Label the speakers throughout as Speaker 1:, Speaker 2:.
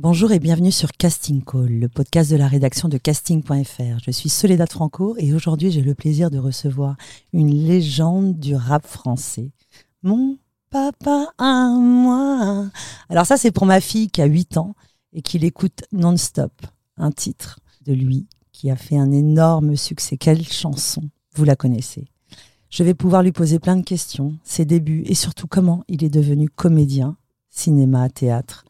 Speaker 1: Bonjour et bienvenue sur Casting Call, le podcast de la rédaction de casting.fr. Je suis Soledad Franco et aujourd'hui j'ai le plaisir de recevoir une légende du rap français. Mon papa à moi. Alors ça c'est pour ma fille qui a 8 ans et qui l'écoute non-stop. Un titre de lui qui a fait un énorme succès. Quelle chanson Vous la connaissez? Je vais pouvoir lui poser plein de questions, ses débuts et surtout comment il est devenu comédien, cinéma, théâtre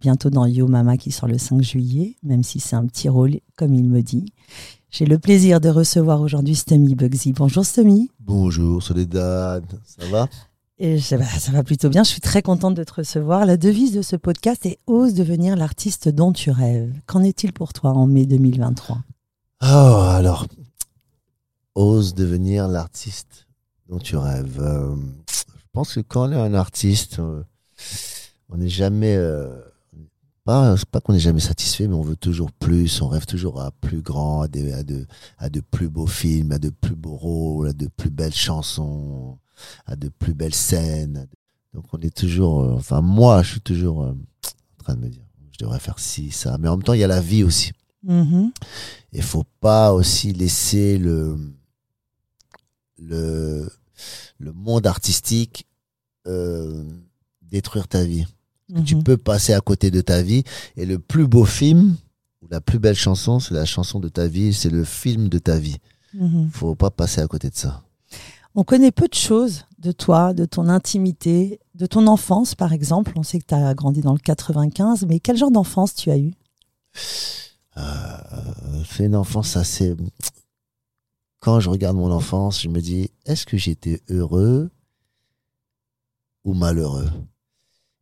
Speaker 1: bientôt dans Yo Mama qui sort le 5 juillet, même si c'est un petit rôle, comme il me dit. J'ai le plaisir de recevoir aujourd'hui Stemi Bugsy. Bonjour Stemi.
Speaker 2: Bonjour Soledad, ça va?
Speaker 1: Et ça va, ça va plutôt bien, je suis très contente de te recevoir. La devise de ce podcast est Ose devenir l'artiste dont tu rêves. Qu'en est-il pour toi en mai 2023
Speaker 2: Oh, alors, ose devenir l'artiste dont tu rêves. Euh, je pense que quand on est un artiste, euh, on n'est jamais... Euh, pas, pas qu'on n'est jamais satisfait, mais on veut toujours plus, on rêve toujours à plus grand, à, de, à de plus beaux films, à de plus beaux rôles, à de plus belles chansons, à de plus belles scènes. Donc on est toujours, euh, enfin moi, je suis toujours euh, en train de me dire, je devrais faire ci, ça. Mais en même temps, il y a la vie aussi.
Speaker 1: Mhm.
Speaker 2: Il faut pas aussi laisser le, le, le monde artistique euh, détruire ta vie. Tu
Speaker 1: Mhm.
Speaker 2: peux passer à côté de ta vie. Et le plus beau film, ou la plus belle chanson, c'est la chanson de ta vie, c'est le film de ta vie.
Speaker 1: Mhm.
Speaker 2: faut pas passer à côté de ça.
Speaker 1: On connaît peu de choses de toi, de ton intimité, de ton enfance par exemple. On sait que tu as grandi dans le 95, mais quel genre d'enfance tu as eu?
Speaker 2: Euh, c'est une enfance assez. Quand je regarde mon enfance, je me dis est-ce que j'étais heureux ou malheureux?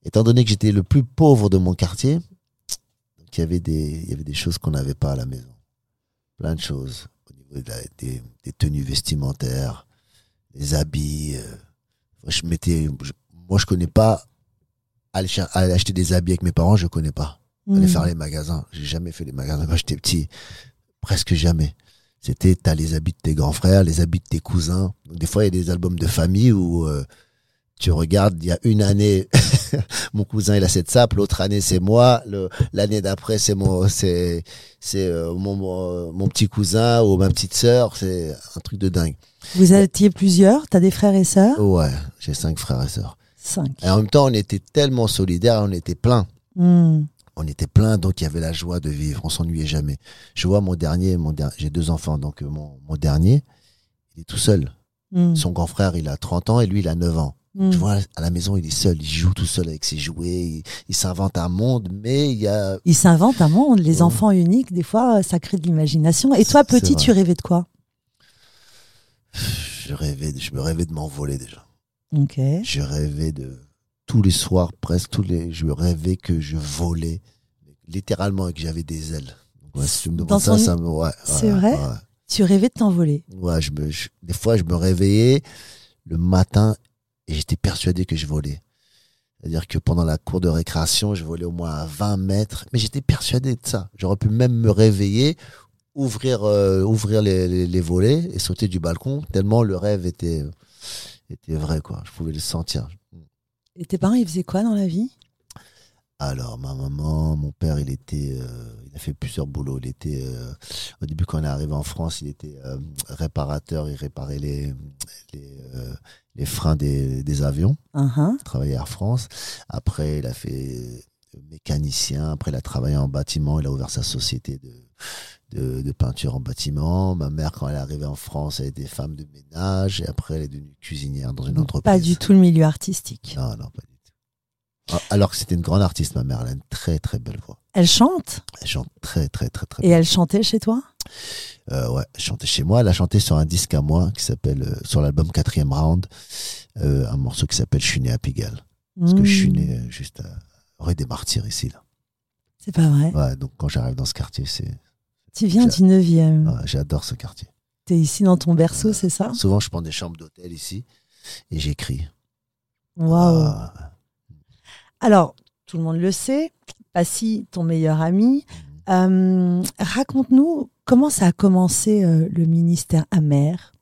Speaker 2: Étant donné que j'étais le plus pauvre de mon quartier, il y avait des, il y avait des choses qu'on n'avait pas à la maison. Plein de choses. Au niveau de la- des, des tenues vestimentaires, des habits. euh, moi, je m'étais, je- moi, je connais pas aller, aller acheter des habits avec mes parents, je connais pas aller
Speaker 1: Mhm.
Speaker 2: faire les magasins. J'ai jamais fait les magasins quand j'étais petit. Presque jamais. C'était, t'as les habits de tes grands frères, les habits de tes cousins. Donc, des fois, il y a des albums de famille où euh, tu regardes, il y a une année, mon cousin, il a cette sape, l'autre année, c'est moi, l'année d'après, c'est mon, c'est, c'est euh, mon, mon, mon petit cousin ou ma petite sœur. C'est un truc de dingue.
Speaker 1: Vous étiez plusieurs Tu as des frères et sœurs?
Speaker 2: Ouais, j'ai cinq frères et sœurs.
Speaker 1: Cinq.
Speaker 2: Et en même temps, on était tellement solidaires, on était plein.
Speaker 1: Mhm.
Speaker 2: on était plein, donc il y avait la joie de vivre, on s'ennuyait jamais. Je vois mon dernier, mon der- j'ai deux enfants, donc euh, mon, mon dernier, il est tout seul.
Speaker 1: Mhm.
Speaker 2: Son grand frère, il a 30 ans et lui, il a 9 ans.
Speaker 1: Mhm.
Speaker 2: Je vois à la maison, il est seul, il joue tout seul avec ses jouets, il, il s'invente un monde, mais il y a...
Speaker 1: Ils s'inventent un monde. Les
Speaker 2: Ouais.
Speaker 1: enfants uniques, des fois, ça crée de l'imagination. Et toi, petit, tu rêvais de quoi?
Speaker 2: Je rêvais, de- je me rêvais de m'envoler déjà.
Speaker 1: Ok.
Speaker 2: Je rêvais de... Tous les soirs, presque tous les... Je rêvais que je volais, littéralement, et que j'avais des ailes. Ouais, si tu me
Speaker 1: Dans
Speaker 2: demandes ça,
Speaker 1: ton-
Speaker 2: ça me... Ouais,
Speaker 1: C'est vrai? Tu rêvais de t'envoler?
Speaker 2: Ouais, je me, je- des fois, je me réveillais le matin et j'étais persuadé que je volais. C'est-à-dire que pendant la cour de récréation, je volais au moins à 20 mètres, mais j'étais persuadé de ça. J'aurais pu même me réveiller, ouvrir, euh, ouvrir les, les, les volets et sauter du balcon, tellement le rêve était, était vrai, quoi. Je pouvais le sentir.
Speaker 1: Et tes parents, ils faisaient quoi dans la vie?
Speaker 2: Alors, ma maman, mon père, il était, euh, il a fait plusieurs boulots. Il était, euh, au début, quand on est arrivé en France, il était euh, réparateur. Il réparait les, les, les freins des, des avions.
Speaker 1: Uhum.
Speaker 2: Il travaillait à Air France. Après, il a fait euh, mécanicien. Après, il a travaillé en bâtiment. Il a ouvert sa société de, de, de peinture en bâtiment. Ma mère, quand elle est arrivée en France, elle était femme de ménage. Et après, elle est devenue cuisinière dans une entreprise.
Speaker 1: Pas du tout le milieu artistique.
Speaker 2: Non, non, pas du tout. Ah, Alors que c'était une grande artiste, ma mère. Elle a une très, très belle voix.
Speaker 1: Elle chante?
Speaker 2: Elle chante très, très, très, très
Speaker 1: Et
Speaker 2: bien.
Speaker 1: elle chantait chez toi?
Speaker 2: Euh, ouais, elle chantait chez moi. Elle a chanté sur un disque à moi qui s'appelle, euh, sur l'album Quatrième Round, euh, un morceau qui s'appelle Je suis né à Pigalle. Parce que je suis né juste à rue des Martyrs ici. Là.
Speaker 1: C'est pas vrai.
Speaker 2: Ouais, donc quand j'arrive dans ce quartier, c'est
Speaker 1: Tu viens du 9e.
Speaker 2: Ouais, J'adore ce quartier.
Speaker 1: Tu es ici dans ton berceau, c'est ça?
Speaker 2: Souvent, je prends des chambres d'hôtel ici et j'écris.
Speaker 1: Waouh.
Speaker 2: Ah,
Speaker 1: Alors, tout le monde le sait, Passy, ton meilleur ami. Euh, Raconte-nous comment ça a commencé euh, le ministère amer.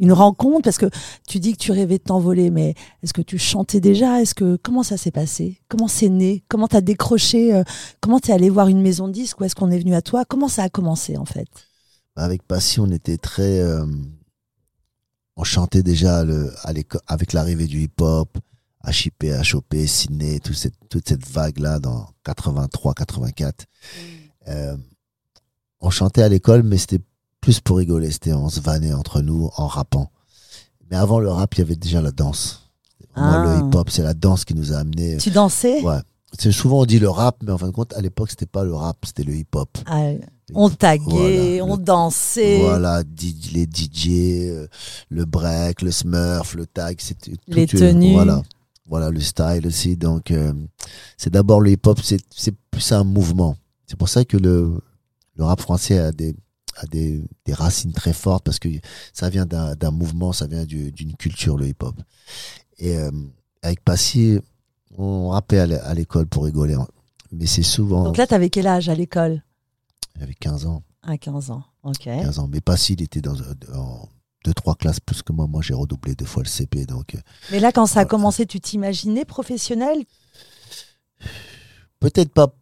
Speaker 1: Une rencontre Parce que tu dis que tu rêvais de t'envoler, mais est-ce que tu chantais déjà? Est-ce que Comment ça s'est passé? Comment c'est né? Comment tu as décroché euh, Comment tu es allé voir une maison de disques? Ou est-ce qu'on est venu à toi? Comment ça a commencé en fait?
Speaker 2: Avec Passy, on était très. on chantait déjà le, à l'éco- avec l'arrivée du hip-hop, HIP, HOP, Ciné, toute cette, toute cette vague-là dans 83, 84. Euh, on chantait à l'école, mais c'était plus pour rigoler. C'était on se vannait entre nous en rappant. Mais avant le rap, il y avait déjà la danse. Moi,
Speaker 1: Ah.
Speaker 2: le hip-hop, c'est la danse qui nous a amenés.
Speaker 1: Tu dansais?
Speaker 2: Ouais. C'est souvent on dit le rap, mais en fin de compte, à l'époque, c'était pas le rap, c'était le hip-hop.
Speaker 1: Ah, On taguait,
Speaker 2: Voilà,
Speaker 1: on
Speaker 2: le-
Speaker 1: dansait.
Speaker 2: Voilà, les DJ, euh, le break, le smurf, le tag, c'était tout,
Speaker 1: Les
Speaker 2: euh,
Speaker 1: tenues.
Speaker 2: Voilà, voilà le style aussi. Donc, euh, c'est d'abord le hip-hop, c'est c'est plus un mouvement. C'est pour ça que le, le rap français a des a des, des racines très fortes parce que ça vient d'un mouvement, ça vient du- d'une culture, le hip-hop. Et euh, avec Passy, on rappait à l'é- à l'école pour rigoler. hein. Mais c'est souvent.
Speaker 1: Donc là, tu avais quel âge à l'école?
Speaker 2: J'avais 15 ans.
Speaker 1: À 15 ans. Ok.
Speaker 2: 15 ans. Mais Passy, il était dans, en deux, trois classes plus que moi. Moi, j'ai redoublé deux fois le CP. Donc, euh,
Speaker 1: Mais là, quand ça a commencé, tu t'imaginais professionnel?
Speaker 2: Peut-être pas.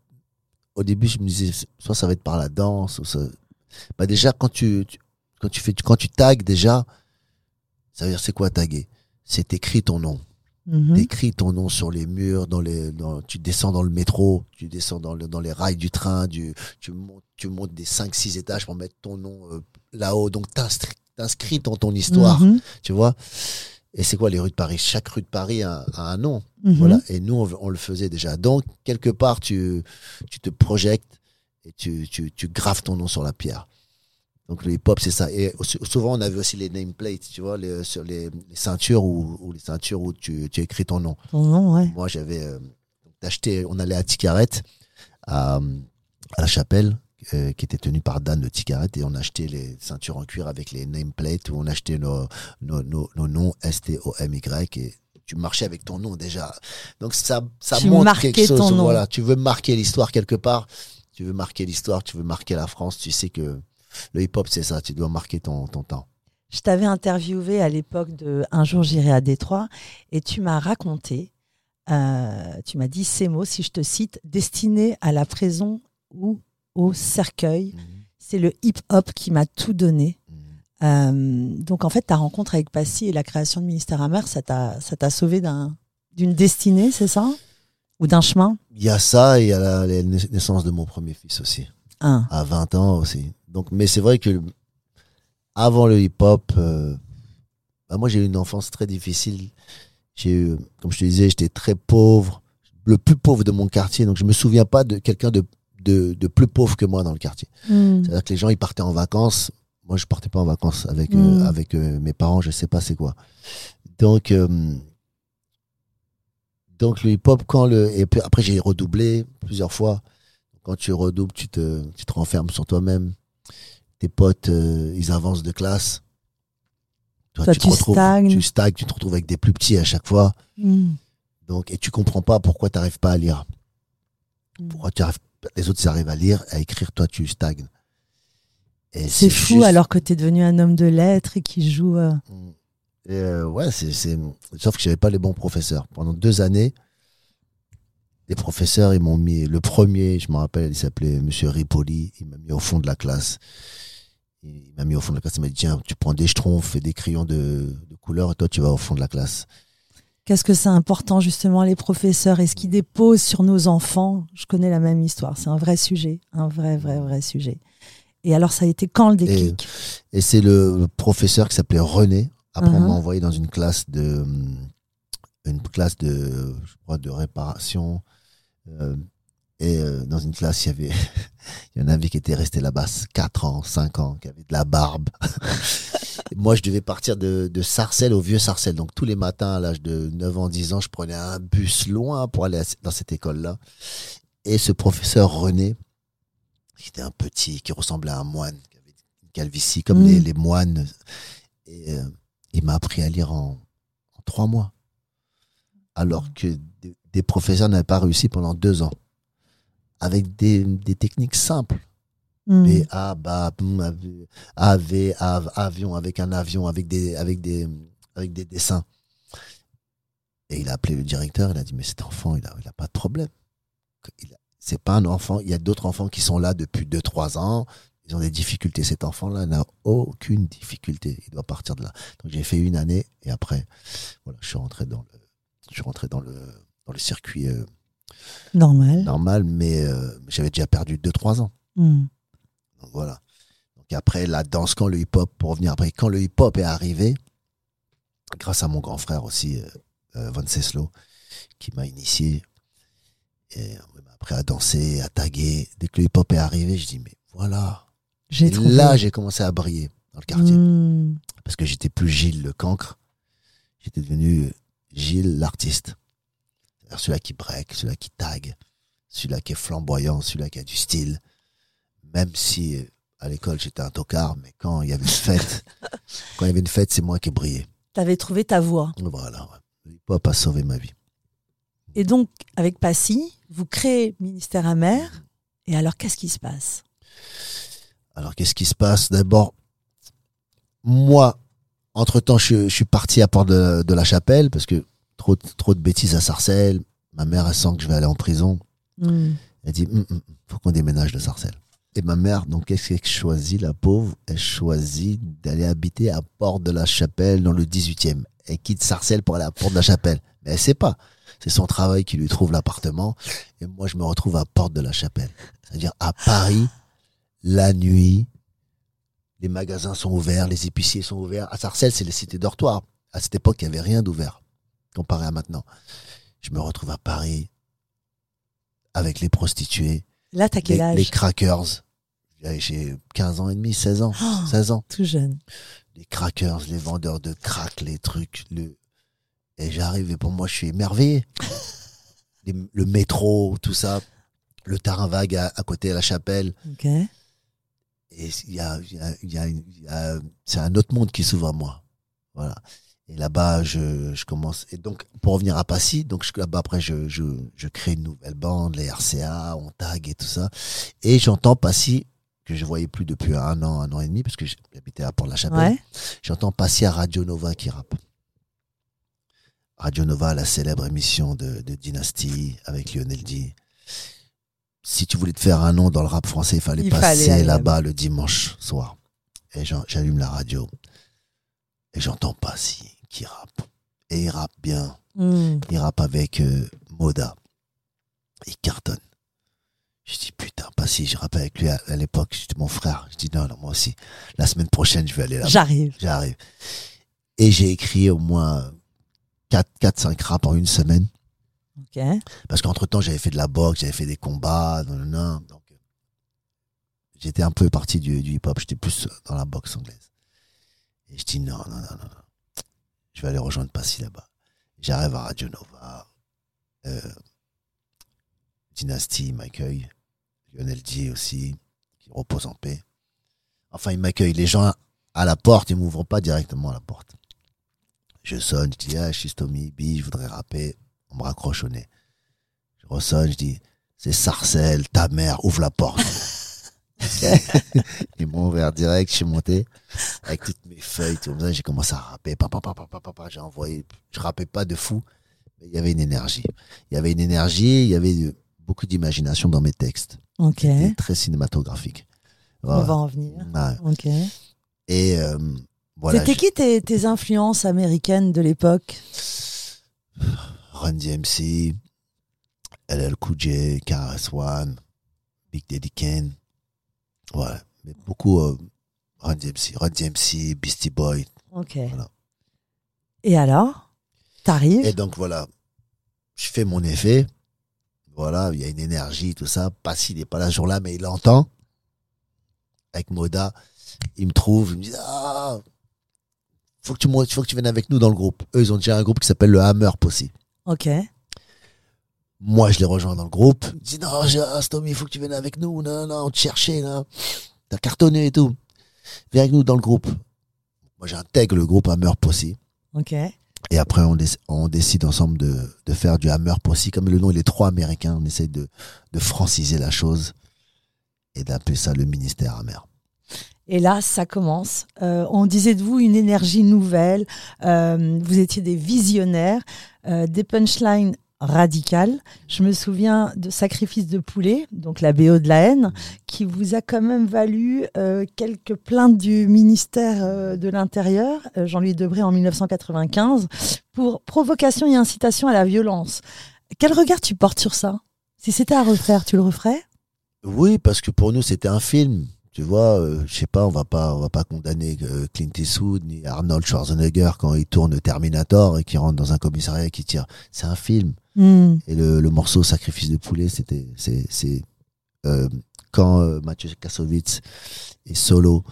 Speaker 2: Au début, je me disais, soit ça va être par la danse, ou ça. Bah, déjà, quand tu, tu- quand tu fais, quand tu tags, déjà, ça veut dire, c'est quoi taguer? C'est t'écris ton nom. T'écris ton nom sur les murs, dans les, dans, tu descends dans le métro, tu descends dans, le, dans les rails du train, du, tu, montes, tu montes des 5-6 étages pour mettre ton nom euh, là-haut. Donc, t'inscris dans ton histoire,
Speaker 1: Mhm.
Speaker 2: tu vois. Et c'est quoi les rues de Paris? Chaque rue de Paris a, a un nom.
Speaker 1: Mhm.
Speaker 2: Voilà. Et nous, on, on le faisait déjà. Donc, quelque part, tu, tu te projectes et tu, tu, tu graves ton nom sur la pierre. Donc, le hip-hop, c'est ça. Et souvent, on avait aussi les nameplates, tu vois, les, sur les, les ceintures ou, ou les ceintures où tu, tu écris ton nom.
Speaker 1: Ton nom, ouais.
Speaker 2: Moi, j'avais euh, acheté, on allait à Ticaret, à, à la chapelle, euh, qui était tenue par Dan de Ticaret, et on achetait les ceintures en cuir avec les nameplates, où on achetait nos, nos, nos, nos noms S-T-O-M-Y, et tu marchais avec ton nom déjà. Donc, ça, ça
Speaker 1: Tu
Speaker 2: montre quelque chose.
Speaker 1: ton nom.
Speaker 2: Voilà, tu veux marquer l'histoire quelque part, tu veux marquer l'histoire, tu veux marquer la France, tu sais que le hip-hop, c'est ça, tu dois marquer ton, ton temps.
Speaker 1: Je t'avais interviewé à l'époque de Un jour j'irai à Détroit et tu m'as raconté, euh, tu m'as dit ces mots, si je te cite, destiné à la prison ou au cercueil. C'est le hip-hop qui m'a tout donné. Euh, donc en fait, ta rencontre avec Passy et la création de Ministère Amer, ça t'a sauvé d'un d'une destinée, c'est ça? Ou d'un chemin?
Speaker 2: Il y a ça, et il y a la, la naissance de mon premier fils aussi.
Speaker 1: Un.
Speaker 2: à 20 ans aussi. Donc, mais c'est vrai que avant le hip-hop, euh, bah, moi j'ai eu une enfance très difficile. J'ai eu, comme je te disais, j'étais très pauvre, le plus pauvre de mon quartier. Donc je me souviens pas de quelqu'un de, de, de plus pauvre que moi dans le quartier.
Speaker 1: Hmm.
Speaker 2: C'est-à-dire que les gens ils partaient en vacances. Moi je partais pas en vacances avec euh,
Speaker 1: Mm.
Speaker 2: avec euh, mes parents. Je sais pas c'est quoi. Donc euh, donc le hip-hop quand le et puis après j'ai redoublé plusieurs fois. Quand tu redoubles, tu te tu te renfermes sur toi-même. Tes potes ils avancent de classe. Toi,
Speaker 1: Toi,
Speaker 2: tu,
Speaker 1: tu
Speaker 2: te retrouves,
Speaker 1: stagnes.
Speaker 2: tu stagnes, tu te retrouves avec des plus petits à chaque fois.
Speaker 1: Hmm.
Speaker 2: Donc et tu comprends pas pourquoi tu n'arrives pas à lire. Pourquoi tu arrives, les autres ils arrivent à lire, à écrire, toi tu stagnes. Et
Speaker 1: C'est fou
Speaker 2: juste-
Speaker 1: alors que tu es devenu un homme de lettres et qui joue. euh,
Speaker 2: Et, euh, ouais, c'est, c'est... Sauf que j'avais pas les bons professeurs. Pendant deux années, les professeurs, ils m'ont mis. Le premier, je me rappelle, il s'appelait Monsieur Ripoli. Il m'a mis au fond de la classe. Il m'a mis au fond de la classe. Il m'a dit Tiens, tu prends des schtroumpfs et des crayons de, de couleur et toi, tu vas au fond de la classe.
Speaker 1: Qu'est-ce que c'est important justement les professeurs et ce qu'ils déposent sur nos enfants? Je connais la même histoire. C'est un vrai sujet, un vrai, vrai, vrai sujet. Et alors, ça a été quand le déclic?
Speaker 2: Et c'est le professeur qui s'appelait René. Après, on
Speaker 1: Mhm.
Speaker 2: m'a envoyé dans une classe de. hum, Une classe de. Je crois, de réparation. Euh, et euh, dans une classe, il y avait. Il y en avait qui étaient restés là-bas 4 ans, 5 ans, qui avaient de la barbe. Moi, je devais partir de, de Sarcelles au vieux Sarcelles. Donc, tous les matins, à l'âge de 9 ans, 10 ans, je prenais un bus loin pour aller à- dans cette école-là. Et ce professeur René, qui était un petit, qui ressemblait à un moine, qui avait une calvitie comme
Speaker 1: Mm.
Speaker 2: les, les moines. Et euh, il m'a appris à lire en, en trois mois. Alors que des, des professeurs n'avaient pas réussi pendant deux ans. Avec des, des techniques simples.
Speaker 1: Hmm.
Speaker 2: B, A, BA, boum, A, V, A, avion, avec un avion, avec des, avec des, avec des dessins. Et il a appelé le directeur, il a dit, mais cet enfant, il a, il a pas de problème. C'est pas un enfant, il y a d'autres enfants qui sont là depuis 2-3 ans, ils ont des difficultés. Cet enfant-là n'a aucune difficulté, il doit partir de là. Donc j'ai fait une année, et après, voilà, je suis rentré dans le, je suis rentré dans le, dans le circuit euh,
Speaker 1: Normal.
Speaker 2: normal, mais euh, j'avais déjà perdu 2-3 ans.
Speaker 1: Hmm.
Speaker 2: Donc voilà. Donc après la danse, quand le hip-hop, pour revenir après, quand le hip-hop est arrivé, grâce à mon grand frère aussi, euh, euh, Von Seslo, qui m'a initié, et appris à danser, à taguer. Dès que le hip-hop est arrivé, je dis, mais voilà.
Speaker 1: J'ai
Speaker 2: Et là, j'ai commencé à briller dans le quartier.
Speaker 1: Hmm.
Speaker 2: Parce que j'étais plus Gilles le cancre, j'étais devenu Gilles l'artiste. Celui-là qui break, celui-là qui tag, celui-là qui est flamboyant, celui-là qui a du style. Même si à l'école j'étais un tocard, mais quand il y avait une fête, quand il y avait une fête, c'est moi qui brillais.
Speaker 1: T'avais trouvé ta voie.
Speaker 2: Voilà, ouais. le hip-hop a sauvé ma vie.
Speaker 1: Et donc, avec Passy, vous créez Ministère Amer. Et alors, qu'est-ce qui se passe?
Speaker 2: Alors qu'est-ce qui se passe? D'abord, moi, entre-temps, je, je suis parti à Port de, de la Chapelle parce que trop, de- trop de bêtises à Sarcelles. Ma mère, elle sent que je vais aller en prison.
Speaker 1: Hmm.
Speaker 2: Elle dit, Hum, hum, faut qu'on déménage de Sarcelles. Et ma mère, donc, qu'est-ce qu'elle choisit, la pauvre Elle choisit d'aller habiter à Port de la Chapelle, dans le 18e. Elle quitte Sarcelles pour aller à Port de la Chapelle. Mais elle sait pas. C'est son travail qui lui trouve l'appartement. Et moi, je me retrouve à Porte de la Chapelle. C'est-à-dire à Paris, la nuit, les magasins sont ouverts, les épiciers sont ouverts. À Sarcelles, c'est les cités dortoirs. À cette époque, il n'y avait rien d'ouvert, comparé à maintenant. Je me retrouve à Paris, avec les prostituées,
Speaker 1: Là, t'as quel
Speaker 2: les,
Speaker 1: âge?
Speaker 2: les crackers. J'ai- J'ai 15 ans et demi, 16 ans,
Speaker 1: Oh,
Speaker 2: 16 ans.
Speaker 1: Tout jeune.
Speaker 2: Les crackers, les vendeurs de crack, les trucs. Le... Et j'arrive et pour moi, je suis émerveillé. Les- le métro, tout ça. Le terrain vague à, à côté de la chapelle.
Speaker 1: Ok.
Speaker 2: Et il y a, y a- y a- c'est un autre monde qui s'ouvre à moi. Voilà. Et là-bas, je, je commence. Et donc, pour revenir à Passy, donc là-bas, après, je, je, je crée une nouvelle bande, les RCA, on tag et tout ça. Et j'entends Passy, que je voyais plus depuis un an, un an et demi, parce que j'habitais à Port-la-Chapelle.
Speaker 1: Ouais.
Speaker 2: J'entends Passy à Radio Nova qui rappe. Radio Nova, la célèbre émission de, de Dynasty avec Lionel D. Si tu voulais te faire un nom dans le rap français, il fallait
Speaker 1: Il
Speaker 2: passer là-bas le dimanche soir. Et j'allume la radio. Et j'entends Passy qui rappe. Et il rappe bien.
Speaker 1: Hmm.
Speaker 2: Il rappe avec euh, Moda. Il cartonne. Je dis putain, Passy, je rappe avec lui à, à l'époque. Je dis mon frère. Je dis non, non, moi aussi. La semaine prochaine, je vais aller là-bas.
Speaker 1: J'arrive.
Speaker 2: J'arrive. Et j'ai écrit au moins 4-5 raps en une semaine.
Speaker 1: Ok.
Speaker 2: Parce qu'entre temps, j'avais fait de la boxe, j'avais fait des combats. nan, nan. donc, euh, j'étais un peu parti du, du hip-hop. J'étais plus dans la boxe anglaise. Et je dis non, non, non, non. Je vais aller rejoindre Passy là-bas. J'arrive à Radio Nova. Euh, Dynasty m'accueille. Lionel D aussi, qui repose en paix. Enfin, il m'accueille. Les gens à la porte, ils m'ouvrent pas directement à la porte. Je sonne, je dis, ah, je suis je voudrais rapper. On me raccroche au nez. Je ressonne, je dis, c'est Sarcelle, ta mère, ouvre la porte. Ils m'ont ouvert direct, je suis monté avec toutes mes feuilles, tout ça, j'ai commencé à rapper. J'ai envoyé, je rappais pas de fou, mais il y avait une énergie. Il y avait une énergie, il y avait beaucoup d'imagination dans mes textes.
Speaker 1: Ok.
Speaker 2: Très cinématographique.
Speaker 1: On va en venir.
Speaker 2: Ouais.
Speaker 1: Ok.
Speaker 2: Et euh, voilà,
Speaker 1: C'était
Speaker 2: je-
Speaker 1: qui tes, tes influences américaines de l'époque?
Speaker 2: Run DMC, LL Cool J, KRS One, Big Daddy Kane. Ouais, mais beaucoup euh, Run DMC, Run DMC, Beastie Boy.
Speaker 1: Ok.
Speaker 2: Voilà.
Speaker 1: Et alors? T'arrives?
Speaker 2: Et donc voilà, je fais mon effet. Voilà, il y a une énergie, tout ça. Passy n'est pas là ce jour-là, mais il l'entend. Avec Moda, il me trouve, il me dit Ah, faut que, tu, faut que tu viennes avec nous dans le groupe. Eux, ils ont déjà un groupe qui s'appelle le Hammer Pussy.
Speaker 1: Ok.
Speaker 2: Moi, je les rejoins dans le groupe. Ils disent, non, Stomy, il faut que tu viennes avec nous. Non, non, on te cherchait, là. T'as cartonné et tout. Viens avec nous dans le groupe. Moi, j'intègre le groupe Hammer Posse.
Speaker 1: Ok.
Speaker 2: Et après, on, déc- on décide ensemble de, de faire du Hammer Posse. Comme le nom, il est trop américain, on essaye de, de franciser la chose et d'appeler ça le ministère Hammer.
Speaker 1: Et là, ça commence. Euh, on disait de vous une énergie nouvelle. Euh, vous étiez des visionnaires, euh, des punchlines radicales. Je me souviens de Sacrifice de poulet, donc la BO de la haine, qui vous a quand même valu euh, quelques plaintes du ministère euh, de l'Intérieur, euh, Jean-Louis Debré en 1995, pour provocation et incitation à la violence. Quel regard tu portes sur ça? Si c'était à refaire, tu le referais?
Speaker 2: Oui, parce que pour nous, c'était un film. Tu vois, je sais pas, on va pas, on va pas condamner Clint Eastwood ni Arnold Schwarzenegger quand il tourne Terminator et qu'il rentre dans un commissariat et qu'il tire. C'est un film.
Speaker 1: Hmm.
Speaker 2: Et le, le morceau Sacrifice de poulet, c'était, c'est, euh, quand euh, Mathieu Kassovitz et Solo,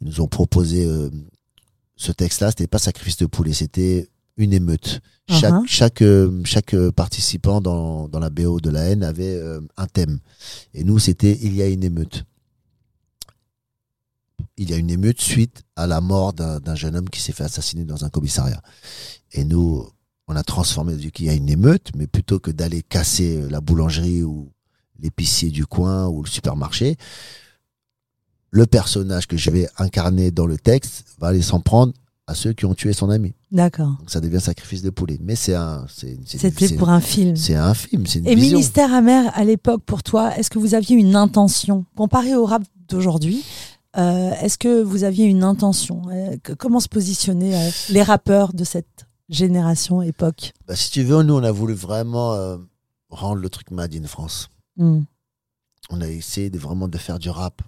Speaker 2: ils nous ont proposé euh, ce texte-là. C'était pas Sacrifice de poulet, c'était une émeute. Chaque,
Speaker 1: Uh-huh.
Speaker 2: chaque, chaque participant dans, dans la BO de la haine avait un thème. Et nous, c'était Il y a une émeute. Il y a une émeute suite à la mort d'un d'un jeune homme qui s'est fait assassiner dans un commissariat. Et nous, on a transformé du qu'il y a une émeute, mais plutôt que d'aller casser la boulangerie ou l'épicier du coin ou le supermarché, le personnage que je vais incarner dans le texte va aller s'en prendre à ceux qui ont tué son ami.
Speaker 1: D'accord.
Speaker 2: Donc ça devient sacrifice de poulet. Mais c'est un,
Speaker 1: C'était pour un film.
Speaker 2: c'est un film, c'est une
Speaker 1: Et
Speaker 2: vision.
Speaker 1: ministère amer à l'époque pour toi, est-ce que vous aviez une intention? Comparé au rap d'aujourd'hui euh, Est-ce que vous aviez une intention? Euh, Comment se positionner euh, les rappeurs de cette génération époque
Speaker 2: Bah, si tu veux, nous on a voulu vraiment euh, rendre le truc made in France.
Speaker 1: Hmm.
Speaker 2: On a essayé de vraiment de faire du rap,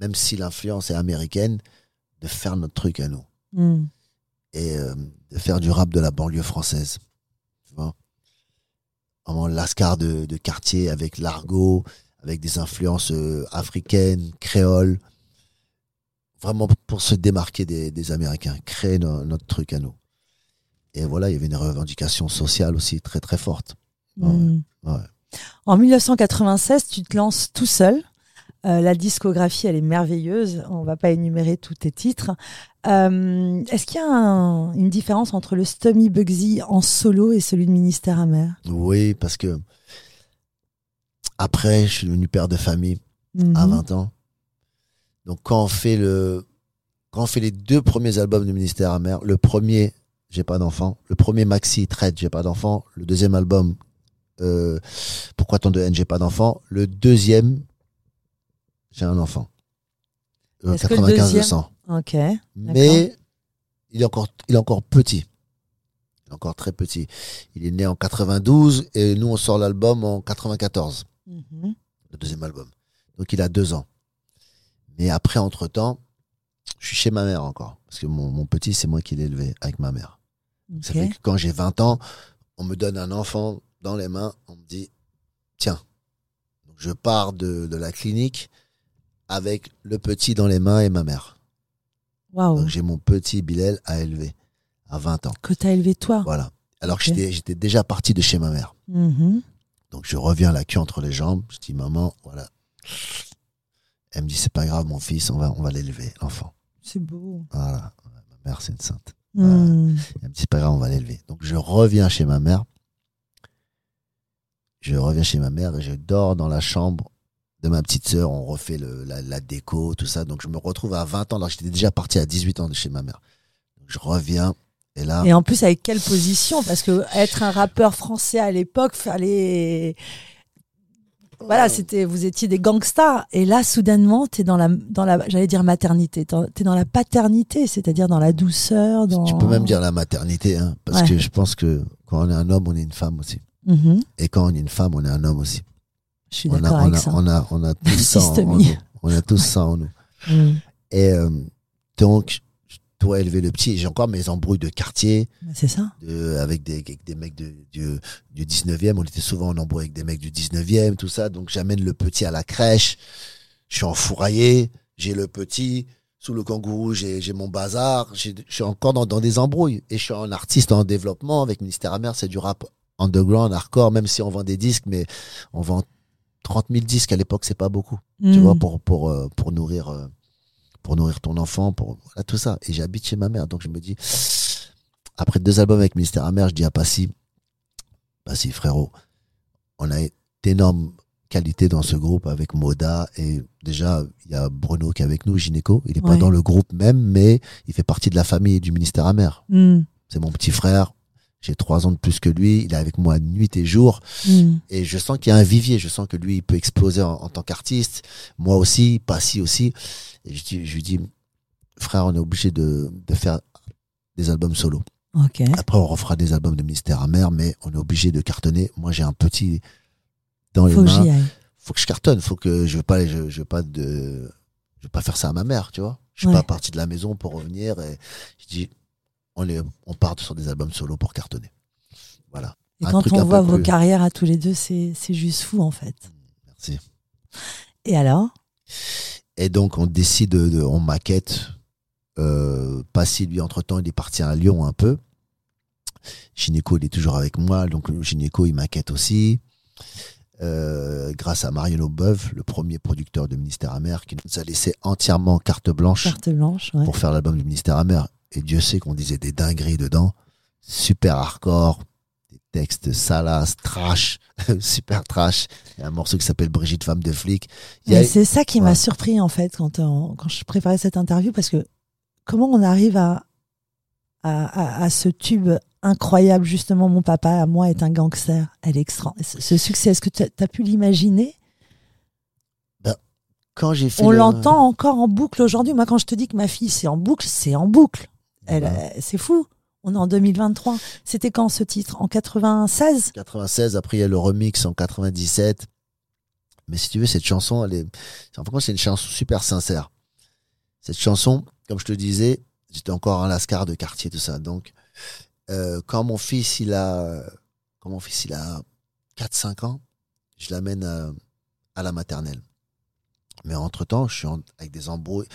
Speaker 2: même si l'influence est américaine, de faire notre truc à nous.
Speaker 1: Hmm.
Speaker 2: et euh, de faire du rap de la banlieue française. Tu vois? Vraiment l'ascar de, de quartier avec l'argot, avec des influences euh, africaines, créoles. Vraiment pour se démarquer des, des Américains, créer no- notre truc à nous. Et voilà, il y avait une revendication sociale aussi très très forte. Ouais,
Speaker 1: Hmm.
Speaker 2: ouais.
Speaker 1: En 1996, tu te lances tout seul. Euh, la discographie, elle est merveilleuse. On va pas énumérer tous tes titres. Euh, Est-ce qu'il y a un- une différence entre le Stummy Bugsy en solo et celui de Ministère Amer?
Speaker 2: Oui, parce que après, je suis devenu père de famille. à
Speaker 1: Mhm.
Speaker 2: 20 ans. Donc quand on fait le quand on fait les deux premiers albums du ministère amer, le premier j'ai pas d'enfant, le premier maxi traite j'ai pas d'enfant, le deuxième album euh, pourquoi tant de haine j'ai pas d'enfant, le deuxième j'ai un enfant. Euh,
Speaker 1: Est-ce que le
Speaker 2: 95
Speaker 1: deuxième-
Speaker 2: 200.
Speaker 1: Ok.
Speaker 2: Mais il est encore il est encore petit. Il est encore très petit. Il est né en 92 et nous on sort l'album en 94
Speaker 1: Mhm.
Speaker 2: le deuxième album. Donc il a deux ans. Mais après, entre-temps, je suis chez ma mère encore. Parce que mon, mon petit, c'est moi qui l'ai élevé avec ma mère. Ça fait que quand j'ai 20 ans, on me donne un enfant dans les mains, on me dit, tiens, je pars de, de la clinique avec le petit dans les mains et ma mère.
Speaker 1: Waouh.
Speaker 2: Donc j'ai mon petit Bilal à élever à 20 ans.
Speaker 1: Que t'as élevé toi.
Speaker 2: Voilà. Alors que j'étais- déjà parti de chez ma mère.
Speaker 1: Mhm.
Speaker 2: Donc je reviens la queue entre les jambes. Je dis maman, voilà. Elle me dit c'est pas grave mon fils, on va on va l'élever l'enfant.
Speaker 1: C'est beau.
Speaker 2: Voilà. Ma mère c'est une sainte.
Speaker 1: Hmm.
Speaker 2: Me dit c'est pas grave on va l'élever. Donc je reviens chez ma mère. Je reviens chez ma mère et je dors dans la chambre de ma petite sœur. On refait le, la, la déco tout ça. Donc je me retrouve à 20 ans. Alors j'étais déjà parti à 18 ans de chez ma mère. Donc, je reviens et là
Speaker 1: Et en plus, avec quelle position? Parce que être un rappeur français à l'époque, fallait. Voilà, c'était, vous étiez des gangsters. Et là, soudainement, t'es dans la, dans la, j'allais dire maternité. T'es dans la paternité, c'est-à-dire dans la douceur, dans.
Speaker 2: tu peux même dire la maternité hein, parce
Speaker 1: Ouais.
Speaker 2: que je pense que quand on est un homme on est une femme aussi.
Speaker 1: Mhm.
Speaker 2: Et quand on est une femme, on est un homme aussi.
Speaker 1: Je suis
Speaker 2: On a,
Speaker 1: d'accord
Speaker 2: on,
Speaker 1: avec
Speaker 2: a,
Speaker 1: ça.
Speaker 2: on, a, on a tout ça en, en nous. On a tout ça en nous.
Speaker 1: Mm.
Speaker 2: Et euh, donc, dois élever le petit. J'ai encore mes embrouilles de quartier
Speaker 1: Bah, C'est ça.
Speaker 2: de, avec, des, avec des mecs de, du, du 19e. On était souvent en embrouille avec des mecs du 19e, tout ça. Donc, j'amène le petit à la crèche. Je suis enfouraillé. J'ai le petit. Sous le kangourou, j'ai j'ai mon bazar. J'ai- Je suis encore dans, dans des embrouilles. Et je suis un artiste en développement avec Ministère Amer. C'est du rap underground, hardcore, même si on vend des disques, mais on vend 30 000 disques à l'époque, c'est pas beaucoup. Tu
Speaker 1: Mm.
Speaker 2: vois, pour, pour, euh, pour nourrir, euh, pour nourrir ton enfant, pour, voilà, tout ça. Et j'habite chez ma mère. Donc, je me dis, après deux albums avec Ministère Amer, je dis à Passy, Passy, frérot, on a d'énormes qualités dans ce groupe avec Moda et déjà, il y a Bruno qui est avec nous, gynéco. Il est pas dans le groupe même, mais il fait partie de la famille du ministère Amer.
Speaker 1: Mm.
Speaker 2: C'est mon petit frère. J'ai trois ans de plus que lui. Il est avec moi nuit et jour.
Speaker 1: Mm.
Speaker 2: Et je sens qu'il y a un vivier. Je sens que lui, il peut exploser en, en tant qu'artiste. Moi aussi, Passy aussi. Et je, lui dis, frère, on est obligé de, de faire des albums solo.
Speaker 1: Ok.
Speaker 2: Après, on refera des albums de Mystère Amer, mais on est obligé de cartonner. Moi, j'ai un petit dans les
Speaker 1: Faut que
Speaker 2: mains.
Speaker 1: aille.
Speaker 2: Faut que je cartonne. Faut que je veux pas, je, je veux pas de, je veux pas faire ça à ma mère, tu vois. Je suis
Speaker 1: Ouais.
Speaker 2: pas parti de la maison pour revenir. Et je dis, on est, on part sur des albums solo pour cartonner. Voilà.
Speaker 1: Et
Speaker 2: Un
Speaker 1: quand on voit vos
Speaker 2: plus-
Speaker 1: carrières à tous les deux, c'est juste fou en fait.
Speaker 2: Merci.
Speaker 1: Et alors?
Speaker 2: Et donc, on décide, de, on maquette. Euh, Passy, lui, entre-temps, il est parti à Lyon un peu. Gynéco, il est toujours avec moi. Donc, Gynéco, il maquette aussi. Euh, grâce à Marion Aubeuf, le premier producteur de Ministère Amer, qui nous a laissé entièrement carte blanche
Speaker 1: Carte blanche, ouais.
Speaker 2: pour faire l'album du Ministère Amer. Et Dieu sait qu'on disait des dingueries dedans. Super hardcore, des textes salaces, trash, super trash. Il y a un morceau qui s'appelle Brigitte, femme de flic. Il a-
Speaker 1: C'est ça qui
Speaker 2: Ouais.
Speaker 1: m'a surpris en fait quand, on- quand je préparais cette interview parce que comment on arrive à, à, à- à ce tube incroyable justement mon papa à moi est un gangster elle est extra ce succès est-ce que tu as pu l'imaginer?
Speaker 2: Quand j'ai fait
Speaker 1: on
Speaker 2: le-
Speaker 1: l'entend encore en boucle aujourd'hui moi quand je te dis que ma fille c'est en boucle c'est en boucle
Speaker 2: Ouais.
Speaker 1: euh, c'est fou on est en 2023 c'était quand ce titre? En 96
Speaker 2: 96, après il y a le remix en 97. Mais si tu veux, cette chanson, elle est, en c'est une chanson super sincère. Cette chanson, comme je te disais, j'étais encore un lascar de quartier, tout ça. Donc, euh, quand mon fils, il a, quand mon fils, il a 4-5 ans, je l'amène à, à la maternelle. Mais entre temps, je suis en- avec des embrouilles.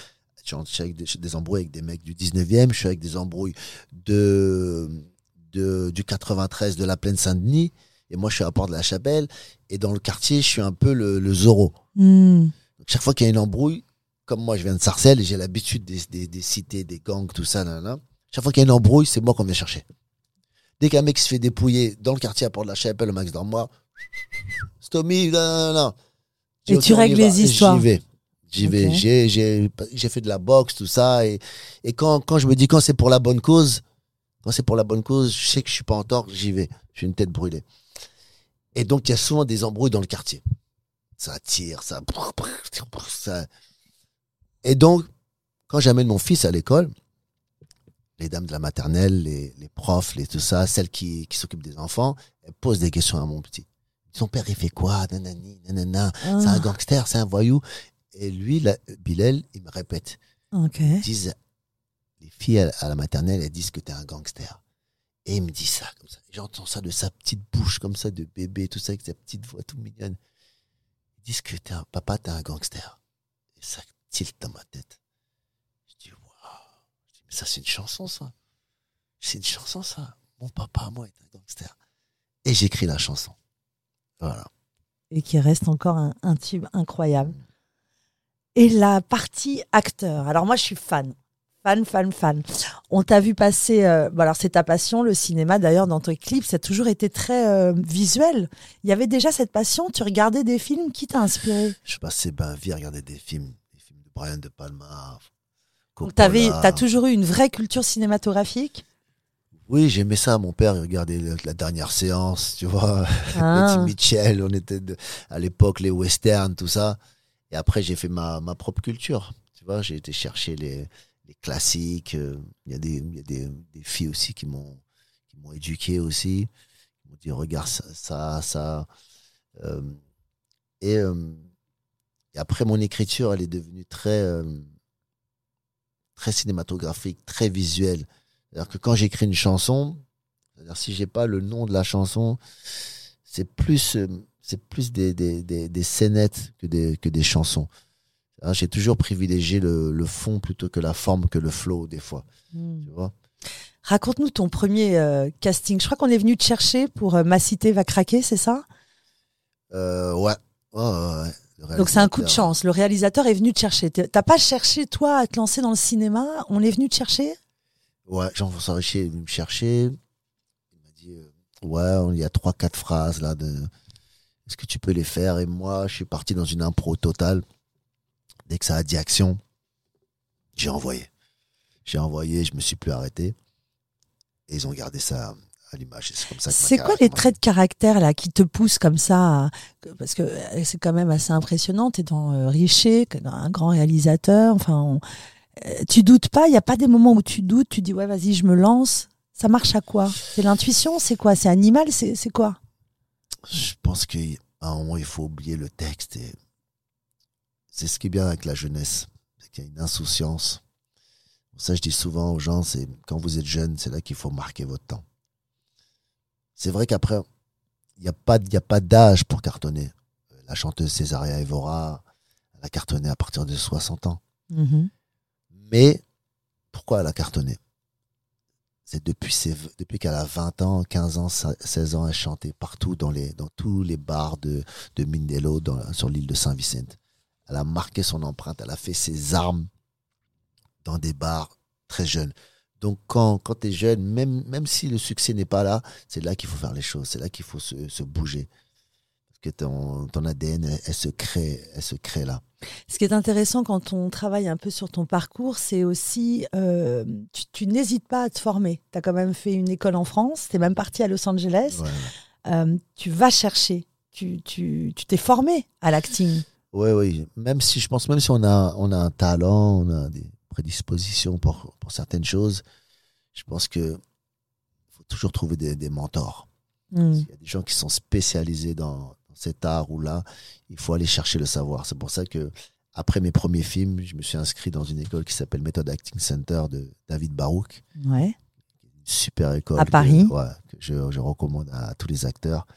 Speaker 2: Je suis avec des, des embrouilles avec des mecs du 19e, je suis avec des embrouilles de, de, du 93 de la plaine Saint-Denis. Et moi, je suis à Port de la Chapelle. Et dans le quartier, je suis un peu le, le Zorro.
Speaker 1: Hmm.
Speaker 2: Donc, chaque fois qu'il y a une embrouille, comme moi, je viens de Sarcelles et j'ai l'habitude des, des, des cités, des gangs, tout ça, nan. chaque fois qu'il y a une embrouille, c'est moi qu'on vient chercher. Dès qu'un mec se fait dépouiller dans le quartier à Port de la Chapelle, le max dans moi, Stomy, non, non, non.
Speaker 1: Et tu règles les histoires.
Speaker 2: J'y vais. J'y vais.
Speaker 1: Ok.
Speaker 2: J'ai, j'ai, j'ai fait de la boxe, tout ça. Et, et quand, quand je me dis quand c'est pour la bonne cause, quand c'est pour la bonne cause, je sais que je suis pas en tort, j'y vais. J'ai une tête brûlée. Et donc, il y a souvent des embrouilles dans le quartier. Ça tire, ça. ça- Et donc, quand j'amène mon fils à l'école, les dames de la maternelle, les, les profs, les tout ça, celles qui, qui s'occupent des enfants, elles posent des questions à mon petit. Son père, il fait quoi? Nanani, nanana. C'est un
Speaker 1: Ah,
Speaker 2: gangster, c'est un voyou. Et lui, la, Bilal, il me répète.
Speaker 1: ok
Speaker 2: Ils disent, les filles à, à la maternelle, elles disent que t'es un gangster. Et il me dit ça, comme ça. J'entends ça de sa petite bouche, comme ça, de bébé, tout ça, avec sa petite voix toute mignonne. Ils disent que t'es un papa, t'es un gangster. Et ça tilt dans ma tête. Je dis, waouh. Mais ça, c'est une chanson, ça. C'est une chanson, ça. Mon papa, moi, est un gangster. Et j'écris la chanson. Voilà.
Speaker 1: et qui reste encore un, un tube incroyable. Et la partie acteur. Alors moi, je suis fan. Fan, fan, fan. On t'a vu passer, euh, bon, alors c'est ta passion, le cinéma d'ailleurs, dans tes clips, ça a toujours été très euh, visuel. Il y avait déjà cette passion, tu regardais des films, qui t'a inspiré?
Speaker 2: Je passais ben vie à regarder des films, des films de Brian De Palma.
Speaker 1: Donc
Speaker 2: Coppola.
Speaker 1: t'as toujours eu une vraie culture cinématographique?
Speaker 2: Oui, j'aimais ça. Mon père, il regardait la dernière séance, tu vois.
Speaker 1: Ah.
Speaker 2: Petit Mitchell, on était de- à l'époque les westerns, tout ça. Et après, j'ai fait ma, ma propre culture. Tu vois, j'ai été chercher les, les classiques. euh, Il y a, des, il y a des, des filles aussi qui m'ont qui m'ont éduqué aussi. Qui m'ont dit, regarde ça, ça. Euh, et, euh, et après, mon écriture, elle est devenue très, très cinématographique, très visuelle. C'est-à-dire que quand j'écris une chanson, c'est-à-dire si j'ai pas le nom de la chanson, c'est plus, c'est plus des, des, des, des scénettes que des, que des chansons. Hein, J'ai toujours privilégié le, le fond plutôt que la forme, que le flow, des fois.
Speaker 1: Hmm.
Speaker 2: Tu vois
Speaker 1: Raconte-nous ton premier euh, casting. Je crois qu'on est venu te chercher pour euh, Ma Cité va craquer, c'est ça?
Speaker 2: Euh, ouais.
Speaker 1: Donc c'est un coup de chance. Le réalisateur est venu te chercher. T'as pas cherché, toi, à te lancer dans le cinéma? On est venu te chercher?
Speaker 2: Ouais, Jean-François Richer est venu me chercher. Il m'a dit Ouais, il y a trois, quatre phrases là. De... Est-ce que tu peux les faire? Et moi, je suis parti dans une impro totale. Dès que ça a dit action, j'ai envoyé. J'ai envoyé, je me suis plus arrêté. Et ils ont gardé ça à l'image. C'est comme ça
Speaker 1: C'est quoi les traits de caractère là qui te poussent comme ça à- Parce que euh, c'est quand même assez impressionnant. T'es dans euh, Richer, un grand réalisateur. Enfin, on- euh, tu doutes pas? Il y a pas des moments où tu doutes. Tu dis ouais, vas-y, je me lance. Ça marche à quoi? C'est l'intuition? C'est quoi? C'est animal? C'est quoi?
Speaker 2: Je pense qu'à un moment, il faut oublier le texte. Et c'est ce qui est bien avec la jeunesse. C'est qu'il y a une insouciance. Ça, je dis souvent aux gens, c'est quand vous êtes jeune, c'est là qu'il faut marquer votre temps. C'est vrai qu'après, il n'y a pas, il y a pas d'âge pour cartonner. La chanteuse Césaria Evora, elle a cartonné à partir de 60 ans.
Speaker 1: Mhm.
Speaker 2: Mais pourquoi elle a cartonné? C'est depuis, qu'elle a 20 ans, 15 ans, 16 ans, elle chantait partout dans, tous les bars de, de Mindelo sur l'île de Saint-Vicente. Elle a marqué son empreinte, elle a fait ses armes dans des bars très jeunes. Donc quand, quand tu es jeune, même, si le succès n'est pas là, c'est là qu'il faut faire les choses, c'est là qu'il faut se bouger. Que ton, ton ADN, elle, elle se crée, elle se crée là.
Speaker 1: Ce qui est intéressant quand on travaille un peu sur ton parcours, c'est aussi, euh, tu, tu n'hésites pas à te former. Tu as quand même fait une école en France, tu es même parti à Los Angeles.
Speaker 2: Ouais.
Speaker 1: Euh, tu vas chercher, tu tu- tu t'es formé à l'acting.
Speaker 2: Oui, oui. Même si je pense, même si on a, on a un talent, on a des prédispositions pour, pour certaines choses, je pense que faut toujours trouver des, des mentors.
Speaker 1: Mm.
Speaker 2: Il y a des gens qui sont spécialisés dans cet art ou là, il faut aller chercher le savoir. C'est pour ça que après mes premiers films, je me suis inscrit dans une école qui s'appelle Method Acting Center de David Barouk,
Speaker 1: Ouais.
Speaker 2: une super école
Speaker 1: À
Speaker 2: que-
Speaker 1: Paris.
Speaker 2: ouais, que je, je recommande à, tous les acteurs.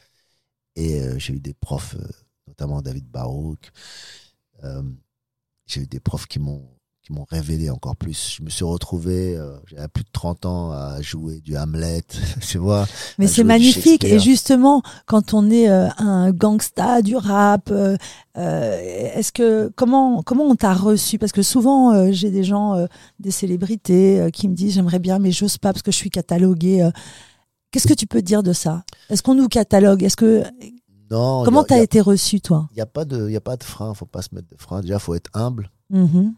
Speaker 2: Et euh, j'ai eu des profs, euh, notamment David Barouk. Euh, j'ai eu des profs qui m'ont qui m'ont révélé encore plus. Je me suis retrouvé, euh, j'avais plus de 30 ans à jouer du Hamlet, tu vois.
Speaker 1: Mais c'est magnifique. Et justement, quand on est euh, un gangsta du rap, euh, euh, est-ce que comment comment on t'a reçu? Parce que souvent, j'ai des gens, des célébrités, qui me disent j'aimerais bien, mais j'ose pas parce que je suis cataloguée. euh. Qu'est-ce que tu peux dire de ça? Est-ce qu'on nous catalogue? Est-ce que
Speaker 2: Non,
Speaker 1: comment
Speaker 2: il
Speaker 1: t'as été reçu toi?
Speaker 2: Il n'y a, pas de- il y a pas de frein, faut pas se mettre de frein. Déjà, faut être humble,
Speaker 1: Mhm.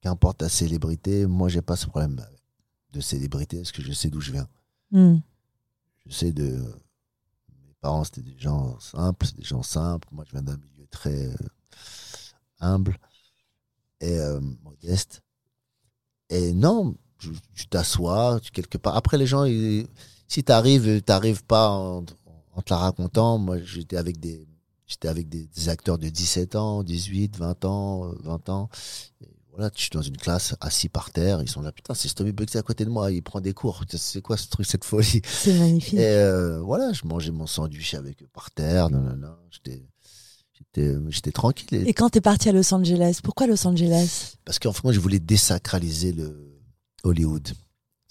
Speaker 2: Qu'importe ta célébrité. Moi, j'ai pas ce problème de célébrité parce que je sais d'où je viens.
Speaker 1: Mm.
Speaker 2: Je sais de. Mes parents, c'était des gens simples, c'est des gens simples. Moi, je viens d'un milieu très euh, humble et euh, modeste. Et non, tu tu t'assois, tu, quelque part. Après, les gens, ils- si tu arrives, tu n'arrives pas en, en te la racontant. Moi, j'étais avec des. J'étais avec des, des acteurs de 17 ans, 18, 20 ans, euh, 20 ans. Et voilà, je suis dans une classe, assis par terre. Ils sont là, putain, c'est Stomy Bugsy à côté de moi. Il prend des cours. C'est quoi ce truc, cette folie?
Speaker 1: C'est magnifique.
Speaker 2: et euh, voilà, je mangeais mon sandwich avec eux par terre. Non, non, non. J'étais, j'étais, j'étais tranquille. Et-
Speaker 1: Et quand t'es parti à Los Angeles, pourquoi Los Angeles?
Speaker 2: Parce qu'en fait, moi, je voulais désacraliser le Hollywood.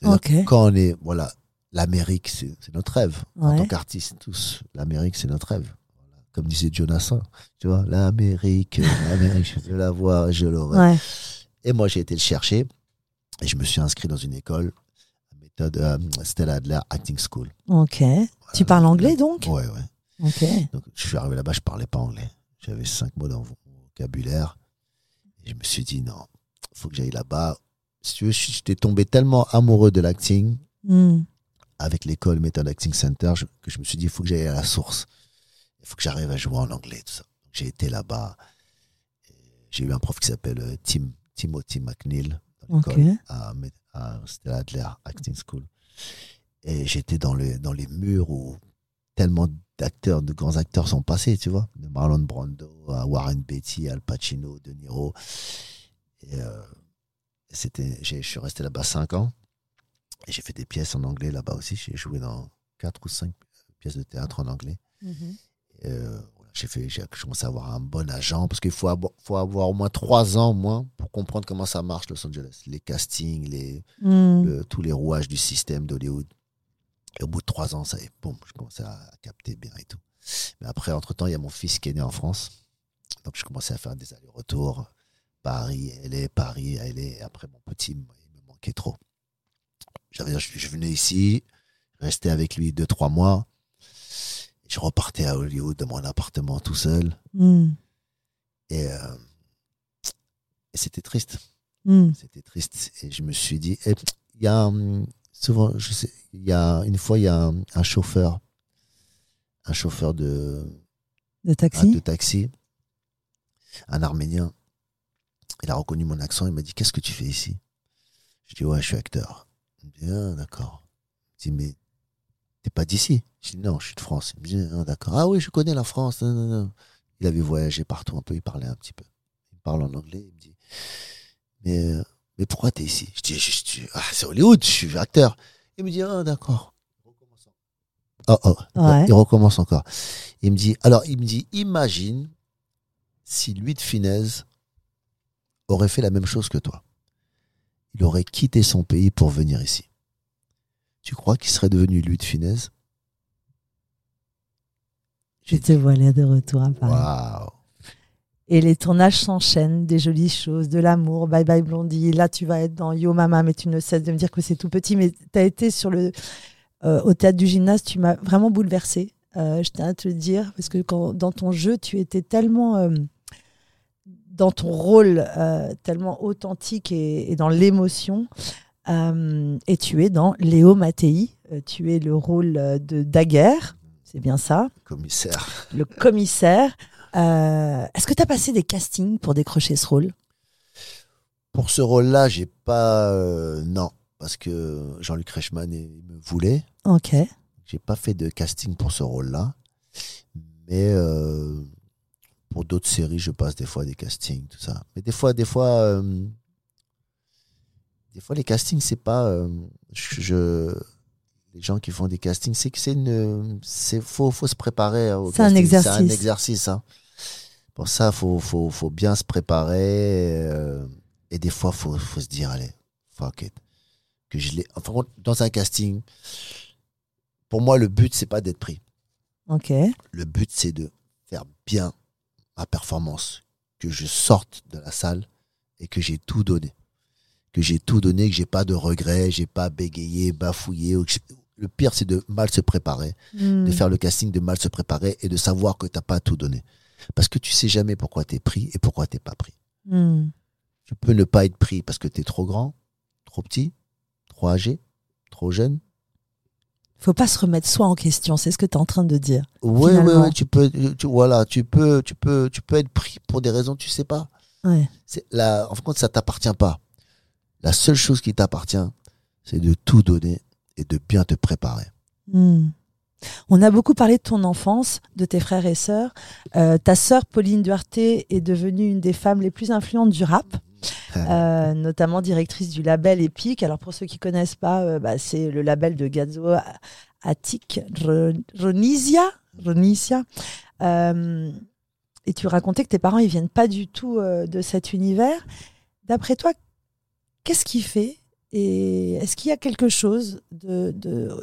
Speaker 2: Quand on est, voilà, l'Amérique, c'est, notre rêve. En
Speaker 1: Ouais.
Speaker 2: tant qu'artiste, tous, l'Amérique, c'est notre rêve. Comme disait Jonathan, tu vois, l'Amérique, l'Amérique, je veux la voir, je l'aurai.
Speaker 1: Ouais.
Speaker 2: Et moi, j'ai été le chercher et je me suis inscrit dans une école, méthode euh, Stella Adler Acting School.
Speaker 1: Ok. Tu parles anglais donc
Speaker 2: Ouais, ouais.
Speaker 1: Ok.
Speaker 2: Donc, je suis arrivé là-bas, je parlais pas anglais. J'avais cinq mots dans mon vocabulaire. Et je me suis dit, non, faut que j'aille là-bas. Si tu veux, j'étais tombé tellement amoureux de l'acting
Speaker 1: Mm.
Speaker 2: avec l'école Method Acting Center je- que je me suis dit, il faut que j'aille à la source. Il faut que j'arrive à jouer en anglais, tout ça. J'ai été là-bas. J'ai eu un prof qui s'appelle euh, Tim, Timothy McNeil dans
Speaker 1: Ok.
Speaker 2: l'école à, à Stella Adler Acting School. Et j'étais dans, le, dans les murs où tellement d'acteurs, de grands acteurs sont passés, tu vois. De Marlon Brando à Warren Beatty, Al Pacino, De Niro. Et euh, c'était, je suis resté là-bas cinq ans. Et j'ai fait des pièces en anglais là-bas aussi. J'ai joué dans quatre ou cinq pièces de théâtre en anglais.
Speaker 1: Mhm.
Speaker 2: Et, euh, J'ai fait, j'ai commencé à avoir un bon agent parce qu'il faut avoir, faut avoir au moins trois ans au moins pour comprendre comment ça marche Los Angeles, les castings, les,
Speaker 1: Hmm.
Speaker 2: le- tous les rouages du système d'Hollywood. Et au bout de trois ans, ça y est, boum, je commençais à capter bien et tout. Mais après, entre-temps, il y a mon fils qui est né en France. Donc, je commençais à faire des allers-retours. Paris, LA, Paris, LA. Et après, mon petit, il me manquait trop. J'avais, je, je venais ici, restais avec lui deux, trois mois. Je repartais à Hollywood dans mon appartement tout seul.
Speaker 1: Hmm.
Speaker 2: Et, euh, et c'était triste.
Speaker 1: Hmm.
Speaker 2: C'était triste. Et je me suis dit, et il y a hum, souvent, je sais, il y a une fois, il y a un, un chauffeur, un chauffeur de,
Speaker 1: De
Speaker 2: un-
Speaker 1: taxi?
Speaker 2: de taxi, un Arménien. Il a reconnu mon accent. Il m'a dit, qu'est-ce que tu fais ici? Je dis, ouais, je suis acteur. Il me dit, ah, d'accord. Il me dit, mais t'es pas d'ici Je dis, non, je suis de France. Il me dit, ah, d'accord. Ah oui, je connais la France. Non, non, non. Il avait voyagé partout un peu. Il parlait un petit peu. Il parle en anglais. Il me dit, mais, euh, mais pourquoi t'es ici? Je dis, je, je- ah, c'est Hollywood, je suis acteur. Il me dit, ah, d'accord. Oh, oh.
Speaker 1: Ouais.
Speaker 2: Il recommence encore. Il me dit, alors, il me dit, imagine si Louis de Finesse aurait fait la même chose que toi. Il aurait quitté son pays pour venir ici. Tu crois qu'il serait devenu Louis de Finesse
Speaker 1: Je te voilà de retour à Paris. Et les tournages s'enchaînent, des jolies choses, de l'amour, Bye Bye Blondie. Là, tu vas être dans Yo Mama, mais tu ne cesses de me dire que c'est tout petit. Mais tu as été sur le, euh, au théâtre du gymnase, tu m'as vraiment bouleversée. Euh, je tiens à te le dire, parce que quand, dans ton jeu, tu étais tellement. euh, dans ton rôle, tellement authentique et, et dans l'émotion. Euh, et tu es dans Léo Mattei. Euh, tu es le rôle euh, de Daguerre. C'est bien ça
Speaker 2: Commissaire.
Speaker 1: le commissaire. Est-ce que tu as passé des castings pour décrocher ce rôle?
Speaker 2: Pour ce rôle-là, j'ai pas. non, parce que Jean-Luc Reichmann me voulait.
Speaker 1: Ok.
Speaker 2: J'ai pas fait de casting pour ce rôle-là. Mais euh, pour d'autres séries, je passe des fois des castings, tout ça. Mais des fois, des fois, euh, des fois les castings, c'est pas. euh, je, les gens qui font des castings, c'est que c'est une. C'est faut, faut se préparer. au
Speaker 1: C'est un
Speaker 2: casting. C'est un
Speaker 1: exercice.
Speaker 2: exercice. Hein. Pour ça, faut, faut, faut bien se préparer. euh, et des fois, faut, faut se dire, allez, fuck it. Que je l'ai. Enfin, dans un casting, pour moi, le but, c'est pas d'être pris.
Speaker 1: Ok.
Speaker 2: Le but, c'est de faire bien ma performance, que je sorte de la salle et que j'ai tout donné. Que j'ai tout donné, que j'ai pas de regrets, j'ai pas bégayé, bafouillé. Le pire, c'est de mal se préparer,
Speaker 1: Hmm.
Speaker 2: de faire le casting, de mal se préparer et de savoir que t'as pas tout donné. Parce que tu sais jamais pourquoi t'es pris et pourquoi t'es pas pris.
Speaker 1: Hmm.
Speaker 2: Tu peux ne pas être pris parce que t'es trop grand, trop petit, trop âgé, trop jeune.
Speaker 1: Faut pas se remettre soi en question, c'est ce que tu es en train de dire.
Speaker 2: Oui, oui, oui, tu peux, tu, voilà, tu peux, tu peux, tu peux être pris pour des raisons que tu sais pas.
Speaker 1: Ouais.
Speaker 2: C'est la, en fin de compte, ça t'appartient pas. La seule chose qui t'appartient, c'est de tout donner et de bien te préparer.
Speaker 1: Hmm. On a beaucoup parlé de ton enfance, de tes frères et sœurs. Euh, ta sœur Pauline Duarte est devenue une des femmes les plus influentes du rap, euh, notamment directrice du label Epic. Alors pour ceux qui connaissent pas, euh, bah, c'est le label de Gazzo Attic Ro- Ronisia. Ronisia. Euh, et tu racontais que tes parents ils viennent pas du tout de cet univers. D'après toi, qu'est-ce qui fait et est-ce qu'il y a quelque chose de,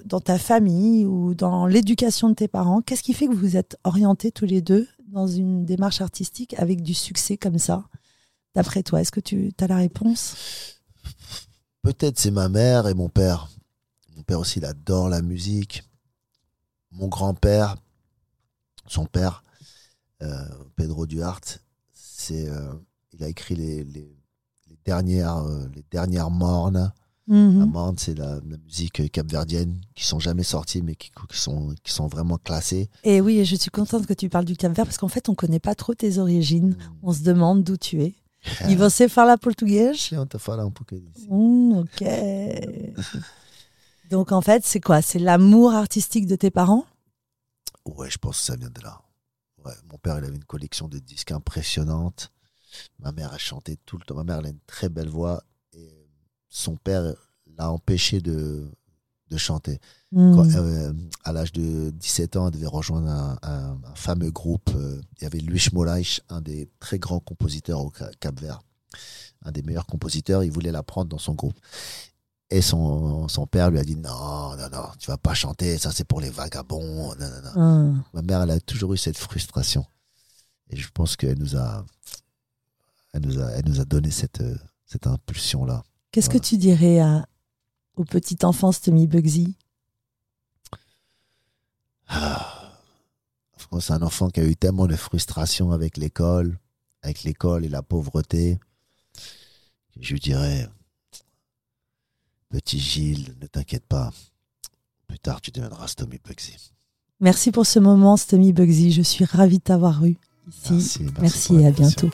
Speaker 1: dans ta famille ou dans l'éducation de tes parents? Qu'est-ce qui fait que vous êtes orientés tous les deux dans une démarche artistique avec du succès comme ça D'après toi, est-ce que tu as la réponse?
Speaker 2: Peut-être c'est ma mère et mon père. Mon père aussi, il adore la musique. Mon grand-père, son père, euh, Pedro Duarte, euh, il a écrit les dernières, euh, les dernières mornes. La morne, c'est la, la musique capverdienne qui sont jamais sorties, mais qui, qui sont, qui sont vraiment classées.
Speaker 1: Et oui, je suis contente que tu parles du Cap Vert parce qu'en fait, on ne connaît pas trop tes origines. On se demande d'où tu es. E você fala português
Speaker 2: Si on te fala un d'ici.
Speaker 1: Hum, Ok. Donc en fait, c'est quoi? C'est l'amour artistique de tes parents?
Speaker 2: Ouais, je pense que ça vient de là. Ouais, mon père, il avait une collection de disques impressionnante. Ma mère a chanté tout le temps. Ma mère, elle a une très belle voix. Et son père l'a empêché de, de chanter.
Speaker 1: Hmm.
Speaker 2: Quand, euh, à l'âge de 17 ans, elle devait rejoindre un, un- un fameux groupe. euh, il y avait Luis Moraes, un des très grands compositeurs au Ca- Cap-Vert, un des meilleurs compositeurs. Il voulait la prendre dans son groupe. Et son, son père lui a dit Non, non, non, tu vas pas chanter, ça c'est pour les vagabonds. Non, non, non.
Speaker 1: Ah.
Speaker 2: Ma mère, elle a toujours eu cette frustration. Et je pense qu'elle nous a, elle nous a, elle nous a donné cette, euh, cette impulsion-là.
Speaker 1: Qu'est-ce que tu dirais à, au petit enfant Tommy Bugsy?
Speaker 2: Ah. C'est un enfant qui a eu tellement de frustration avec l'école, avec l'école et la pauvreté. Je lui dirais, petit Gilles, ne t'inquiète pas. Plus tard, tu deviendras Stomy Bugsy.
Speaker 1: Merci pour ce moment, Tommy Bugsy. Je suis ravie de t'avoir eu ici.
Speaker 2: Merci,
Speaker 1: et à bientôt.